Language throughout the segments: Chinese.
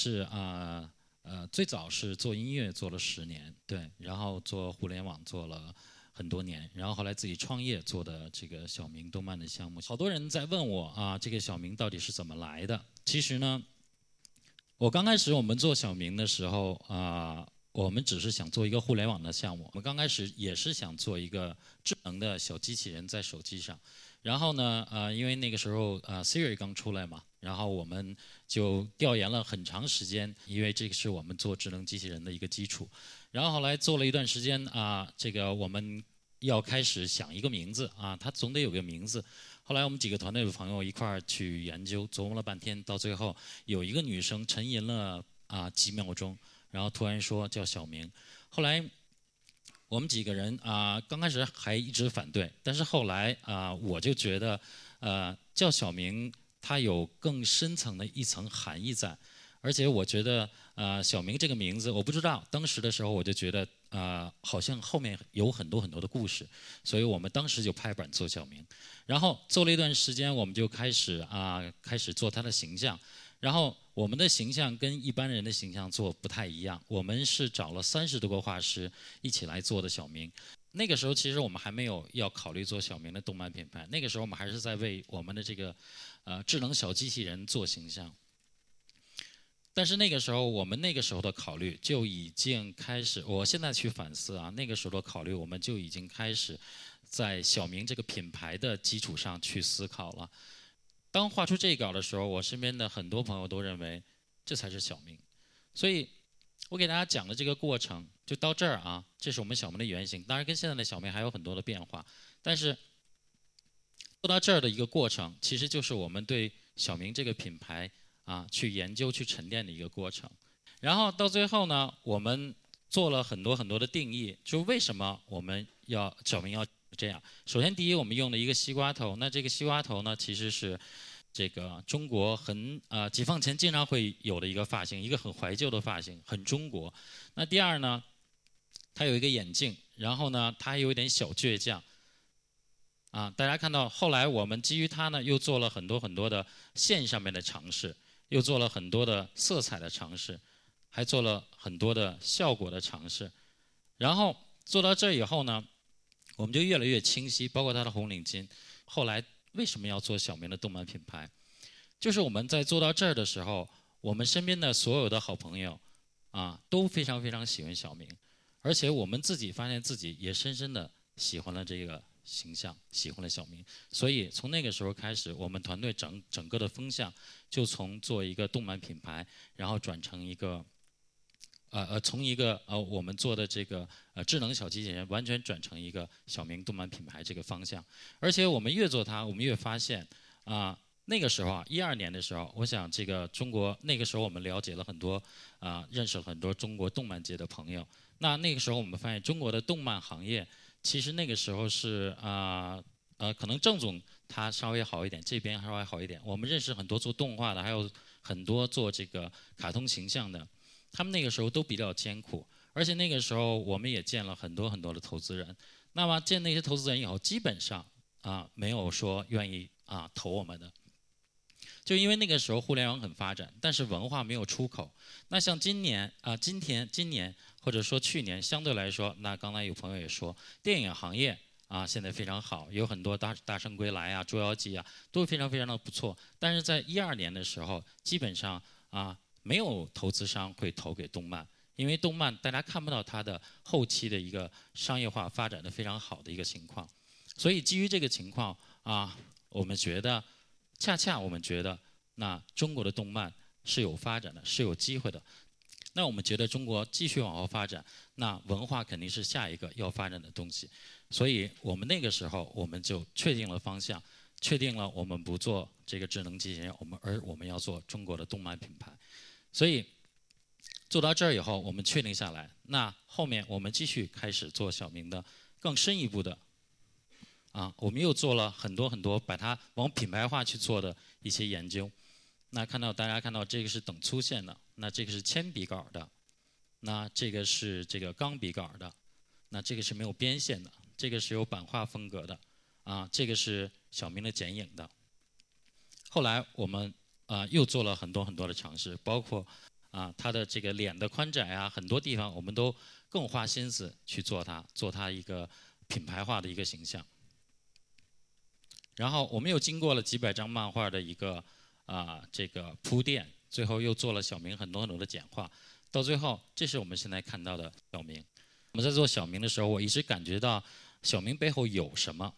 是啊呃最早是做音乐做了十年，对，然后做互联网做了很多年，然后后来自己创业做的这个小明动漫的项目。好多人在问我啊，这个小明到底是怎么来的？其实呢，我刚开始我们做小明的时候啊。我们只是想做一个互联网的项目。我们刚开始也是想做一个智能的小机器人在手机上。然后呢，呃，因为那个时候呃 Siri 刚出来嘛，然后我们就调研了很长时间，因为这个是我们做智能机器人的一个基础。然后后来做了一段时间啊，这个我们要开始想一个名字啊，它总得有个名字。后来我们几个团队的朋友一块儿去研究，琢磨了半天，到最后有一个女生沉吟了啊几秒钟。然后突然说叫小明，后来我们几个人啊，刚开始还一直反对，但是后来啊，我就觉得，呃，叫小明它有更深层的一层含义在，而且我觉得，呃，小明这个名字，我不知道当时的时候我就觉得，啊，好像后面有很多很多的故事，所以我们当时就拍板做小明，然后做了一段时间，我们就开始啊，开始做他的形象。然后我们的形象跟一般人的形象做不太一样，我们是找了三十多个画师一起来做的小明。那个时候其实我们还没有要考虑做小明的动漫品牌，那个时候我们还是在为我们的这个呃智能小机器人做形象。但是那个时候我们那个时候的考虑就已经开始，我现在去反思啊，那个时候的考虑我们就已经开始在小明这个品牌的基础上去思考了。当画出这一稿的时候，我身边的很多朋友都认为这才是小明，所以我给大家讲的这个过程就到这儿啊。这是我们小明的原型，当然跟现在的小明还有很多的变化，但是做到这儿的一个过程，其实就是我们对小明这个品牌啊去研究、去沉淀的一个过程。然后到最后呢，我们做了很多很多的定义，就为什么我们要小明要。这样，首先第一，我们用了一个西瓜头，那这个西瓜头呢，其实是这个中国很啊解放前经常会有的一个发型，一个很怀旧的发型，很中国。那第二呢，他有一个眼镜，然后呢，他还有一点小倔强。啊，大家看到后来我们基于他呢，又做了很多很多的线上面的尝试，又做了很多的色彩的尝试，还做了很多的效果的尝试。然后做到这以后呢。我们就越来越清晰，包括他的红领巾。后来为什么要做小明的动漫品牌？就是我们在做到这儿的时候，我们身边的所有的好朋友啊，都非常非常喜欢小明，而且我们自己发现自己也深深的喜欢了这个形象，喜欢了小明。所以从那个时候开始，我们团队整整个的风向就从做一个动漫品牌，然后转成一个。呃呃，从一个呃我们做的这个呃智能小机器人，完全转成一个小明动漫品牌这个方向。而且我们越做它，我们越发现啊，那个时候啊，一二年的时候，我想这个中国那个时候我们了解了很多啊，认识了很多中国动漫界的朋友。那那个时候我们发现中国的动漫行业，其实那个时候是啊呃，可能郑总他稍微好一点，这边稍微好一点。我们认识很多做动画的，还有很多做这个卡通形象的。他们那个时候都比较艰苦，而且那个时候我们也见了很多很多的投资人。那么见那些投资人以后，基本上啊没有说愿意啊投我们的，就因为那个时候互联网很发展，但是文化没有出口。那像今年啊，今天今年或者说去年相对来说，那刚才有朋友也说，电影行业啊现在非常好，有很多大大圣归来啊、捉妖记啊都非常非常的不错。但是在一二年的时候，基本上啊。没有投资商会投给动漫，因为动漫大家看不到它的后期的一个商业化发展的非常好的一个情况，所以基于这个情况啊，我们觉得恰恰我们觉得那中国的动漫是有发展的，是有机会的。那我们觉得中国继续往后发展，那文化肯定是下一个要发展的东西。所以我们那个时候我们就确定了方向，确定了我们不做这个智能机器人，我们而我们要做中国的动漫品牌。所以做到这儿以后，我们确定下来，那后面我们继续开始做小明的更深一步的啊，我们又做了很多很多，把它往品牌化去做的一些研究。那看到大家看到这个是等粗线的，那这个是铅笔稿的，那这个是这个钢笔稿的，那这个是没有边线的，这个是有版画风格的，啊，这个是小明的剪影的。后来我们。啊，又做了很多很多的尝试，包括啊，他的这个脸的宽窄啊，很多地方我们都更花心思去做它，做它一个品牌化的一个形象。然后我们又经过了几百张漫画的一个啊这个铺垫，最后又做了小明很多很多的简化，到最后，这是我们现在看到的小明。我们在做小明的时候，我一直感觉到小明背后有什么。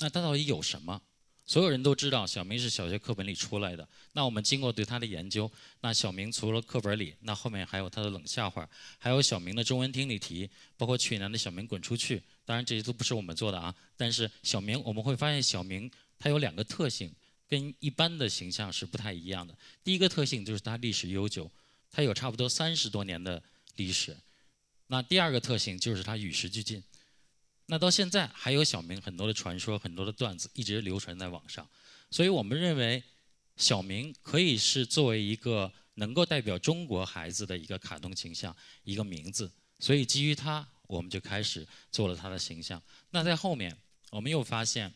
那他到底有什么？所有人都知道小明是小学课本里出来的。那我们经过对他的研究，那小明除了课本里，那后面还有他的冷笑话，还有小明的中文听力题，包括去年的小明滚出去。当然这些都不是我们做的啊。但是小明我们会发现，小明他有两个特性，跟一般的形象是不太一样的。第一个特性就是他历史悠久，他有差不多三十多年的历史。那第二个特性就是他与时俱进。那到现在还有小明很多的传说、很多的段子一直流传在网上，所以我们认为小明可以是作为一个能够代表中国孩子的一个卡通形象、一个名字，所以基于它，我们就开始做了他的形象。那在后面，我们又发现，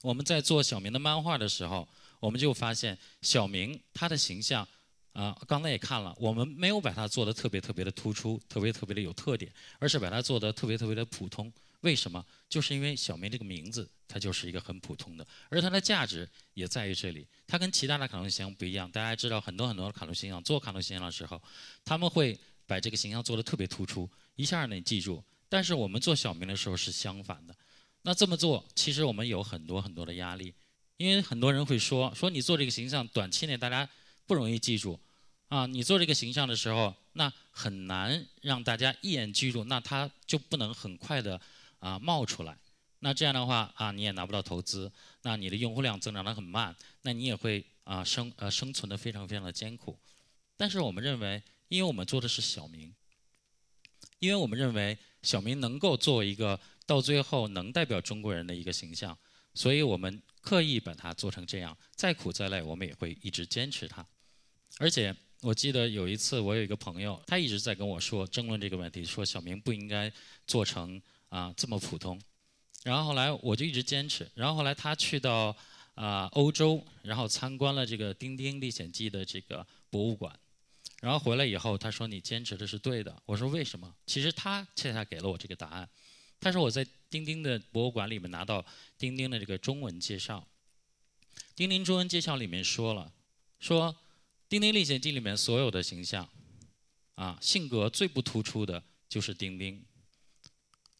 我们在做小明的漫画的时候，我们就发现小明他的形象。啊，刚才也看了，我们没有把它做的特别特别的突出，特别特别的有特点，而是把它做的特别特别的普通。为什么？就是因为小明这个名字，它就是一个很普通的，而它的价值也在于这里。它跟其他的卡通形象不一样。大家知道，很多很多的卡通形象做卡通形象的时候，他们会把这个形象做的特别突出，一下你记住。但是我们做小明的时候是相反的。那这么做，其实我们有很多很多的压力，因为很多人会说，说你做这个形象，短期内大家不容易记住。啊，你做这个形象的时候，那很难让大家一眼记住，那他就不能很快的啊冒出来。那这样的话啊，你也拿不到投资，那你的用户量增长的很慢，那你也会啊生呃生存的非常非常的艰苦。但是我们认为，因为我们做的是小明，因为我们认为小明能够作为一个到最后能代表中国人的一个形象，所以我们刻意把它做成这样。再苦再累，我们也会一直坚持它，而且。我记得有一次，我有一个朋友，他一直在跟我说争论这个问题，说小明不应该做成啊这么普通。然后后来我就一直坚持。然后后来他去到啊欧洲，然后参观了这个《丁丁历险记》的这个博物馆。然后回来以后，他说你坚持的是对的。我说为什么？其实他恰恰给了我这个答案。他说我在丁丁的博物馆里面拿到丁丁的这个中文介绍，丁丁中文介绍里面说了说。《丁丁历险记》里面所有的形象，啊，性格最不突出的就是丁丁。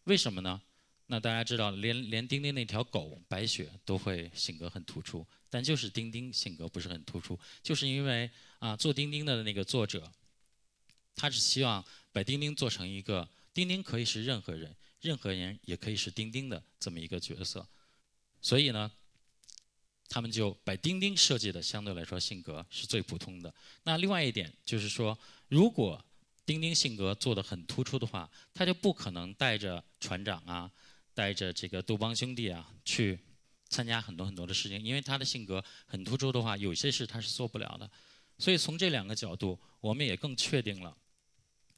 为什么呢？那大家知道，连连丁丁那条狗白雪都会性格很突出，但就是丁丁性格不是很突出，就是因为啊，做丁丁的那个作者，他是希望把丁丁做成一个丁丁可以是任何人，任何人也可以是丁丁的这么一个角色，所以呢。他们就把钉钉设计的相对来说性格是最普通的。那另外一点就是说，如果丁丁性格做的很突出的话，他就不可能带着船长啊，带着这个杜邦兄弟啊去参加很多很多的事情，因为他的性格很突出的话，有些事他是做不了的。所以从这两个角度，我们也更确定了，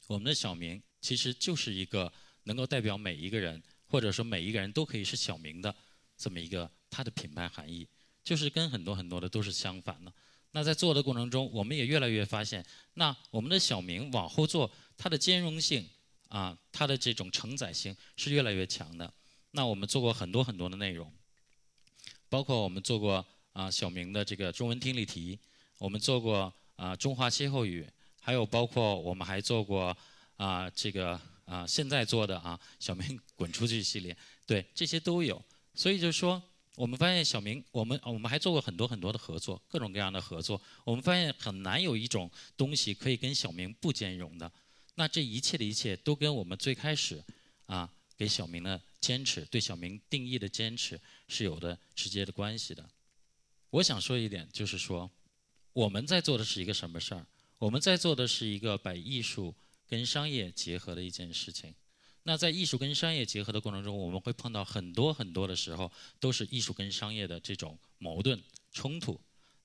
我们的小明其实就是一个能够代表每一个人，或者说每一个人都可以是小明的这么一个他的品牌含义。就是跟很多很多的都是相反的。那在做的过程中，我们也越来越发现，那我们的小明往后做，它的兼容性啊，它的这种承载性是越来越强的。那我们做过很多很多的内容，包括我们做过啊小明的这个中文听力题，我们做过啊中华歇后语，还有包括我们还做过啊这个啊现在做的啊小明滚出去系列，对这些都有。所以就是说。我们发现小明，我们我们还做过很多很多的合作，各种各样的合作。我们发现很难有一种东西可以跟小明不兼容的。那这一切的一切都跟我们最开始啊给小明的坚持，对小明定义的坚持是有的直接的关系的。我想说一点，就是说我们在做的是一个什么事儿？我们在做的是一个把艺术跟商业结合的一件事情。那在艺术跟商业结合的过程中，我们会碰到很多很多的时候，都是艺术跟商业的这种矛盾冲突。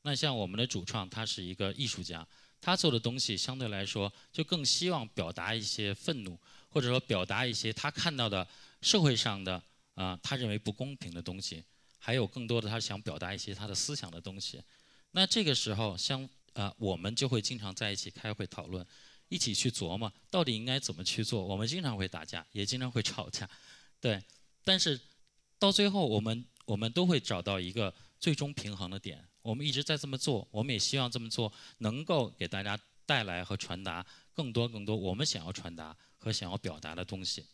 那像我们的主创，他是一个艺术家，他做的东西相对来说就更希望表达一些愤怒，或者说表达一些他看到的社会上的啊他认为不公平的东西，还有更多的他想表达一些他的思想的东西。那这个时候相啊，我们就会经常在一起开会讨论，一起去琢磨到底应该怎么去做。我们经常会打架，也经常会吵架，对。但是到最后，我们我们都会找到一个最终平衡的点。我们一直在这么做，我们也希望这么做能够给大家带来和传达更多更多我们想要传达和想要表达的东西。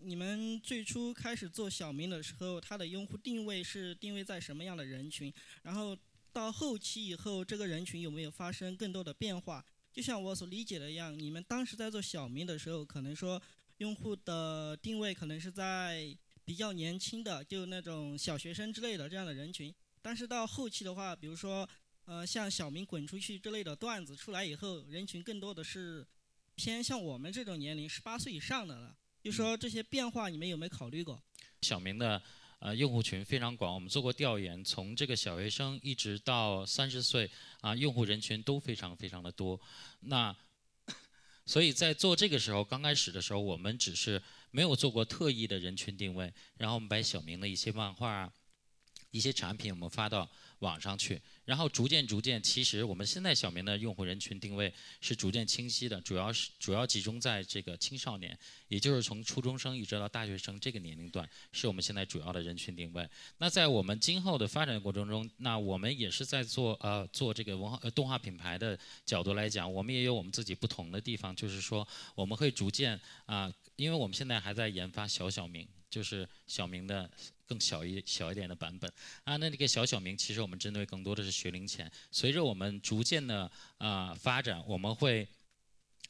你们最初开始做小明的时候，它的用户定位是定位在什么样的人群？然后到后期以后，这个人群有没有发生更多的变化？就像我所理解的一样，你们当时在做小明的时候，可能说用户的定位可能是在比较年轻的，就那种小学生之类的这样的人群。但是到后期的话，比如说，呃，像小明滚出去之类的段子出来以后，人群更多的是偏向我们这种年龄，十八岁以上的了。就说这些变化，你们有没有考虑过？小明的呃用户群非常广，我们做过调研，从这个小学生一直到三十岁啊，用户人群都非常非常的多。那所以在做这个时候，刚开始的时候，我们只是没有做过特意的人群定位，然后我们把小明的一些漫画啊、一些产品，我们发到。网上去，然后逐渐逐渐，其实我们现在小明的用户人群定位是逐渐清晰的，主要是主要集中在这个青少年，也就是从初中生一直到大学生这个年龄段，是我们现在主要的人群定位。那在我们今后的发展过程中，那我们也是在做呃做这个文化呃动画品牌的角度来讲，我们也有我们自己不同的地方，就是说我们会逐渐啊，因为我们现在还在研发小小明。就是小明的更小一小一点的版本啊，那这个小小明其实我们针对更多的是学龄前。随着我们逐渐的啊发展，我们会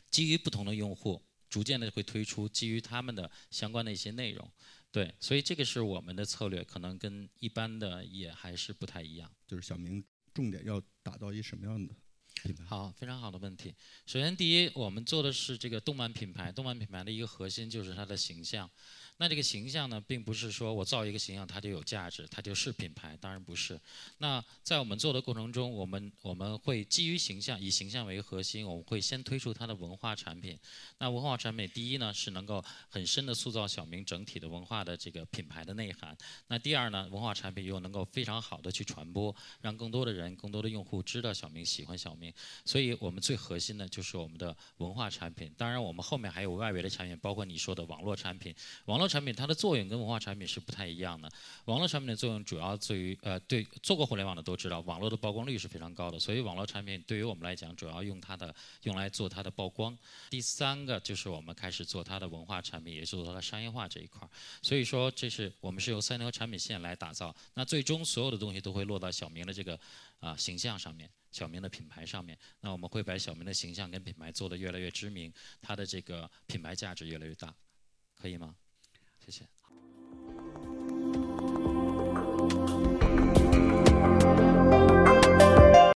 基于不同的用户，逐渐的会推出基于他们的相关的一些内容。对，所以这个是我们的策略，可能跟一般的也还是不太一样。就是小明重点要打造一什么样的好，非常好的问题。首先，第一，我们做的是这个动漫品牌，动漫品牌的一个核心就是它的形象。那这个形象呢，并不是说我造一个形象它就有价值，它就是品牌，当然不是。那在我们做的过程中，我们我们会基于形象，以形象为核心，我们会先推出它的文化产品。那文化产品，第一呢是能够很深的塑造小明整体的文化的这个品牌的内涵。那第二呢，文化产品又能够非常好的去传播，让更多的人、更多的用户知道小明喜欢小明。所以我们最核心的就是我们的文化产品。当然，我们后面还有外围的产品，包括你说的网络产品，网络。产品它的作用跟文化产品是不太一样的。网络产品的作用主要在于，呃，对做过互联网的都知道，网络的曝光率是非常高的。所以网络产品对于我们来讲，主要用它的用来做它的曝光。第三个就是我们开始做它的文化产品，也是做它的商业化这一块儿。所以说，这是我们是由三条产品线来打造。那最终所有的东西都会落到小明的这个啊形象上面，小明的品牌上面。那我们会把小明的形象跟品牌做得越来越知名，他的这个品牌价值越来越大，可以吗？谢谢。